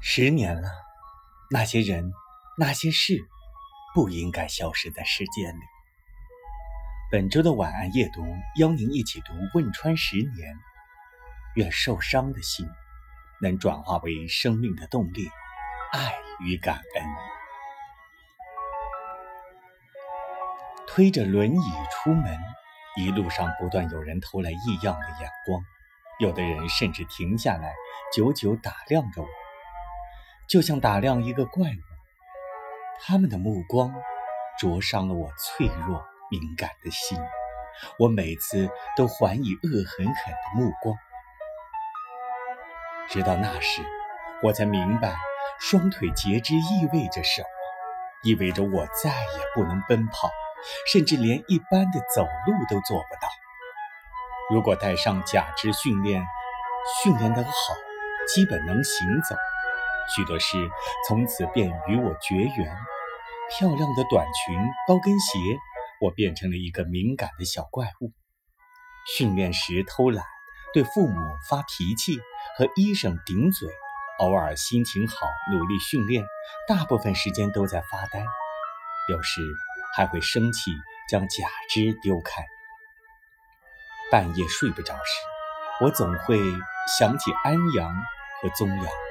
十年了，那些人、那些事，不应该消失在时间里。本周的晚安夜读，邀您一起读《汶川十年》，愿受伤的心能转化为生命的动力，爱与感恩。推着轮椅出门，一路上不断有人投来异样的眼光，有的人甚至停下来，久久打量着我。就像打量一个怪物，他们的目光灼伤了我脆弱敏感的心。我每次都还以恶狠狠的目光。直到那时，我才明白，双腿截肢意味着什么，意味着我再也不能奔跑，甚至连一般的走路都做不到。如果带上假肢训练，训练得好，基本能行走。许多事从此便与我绝缘。漂亮的短裙、高跟鞋，我变成了一个敏感的小怪物。训练时偷懒，对父母发脾气，和医生顶嘴。偶尔心情好，努力训练，大部分时间都在发呆。有时还会生气，将假肢丢开。半夜睡不着时，我总会想起安阳和宗阳。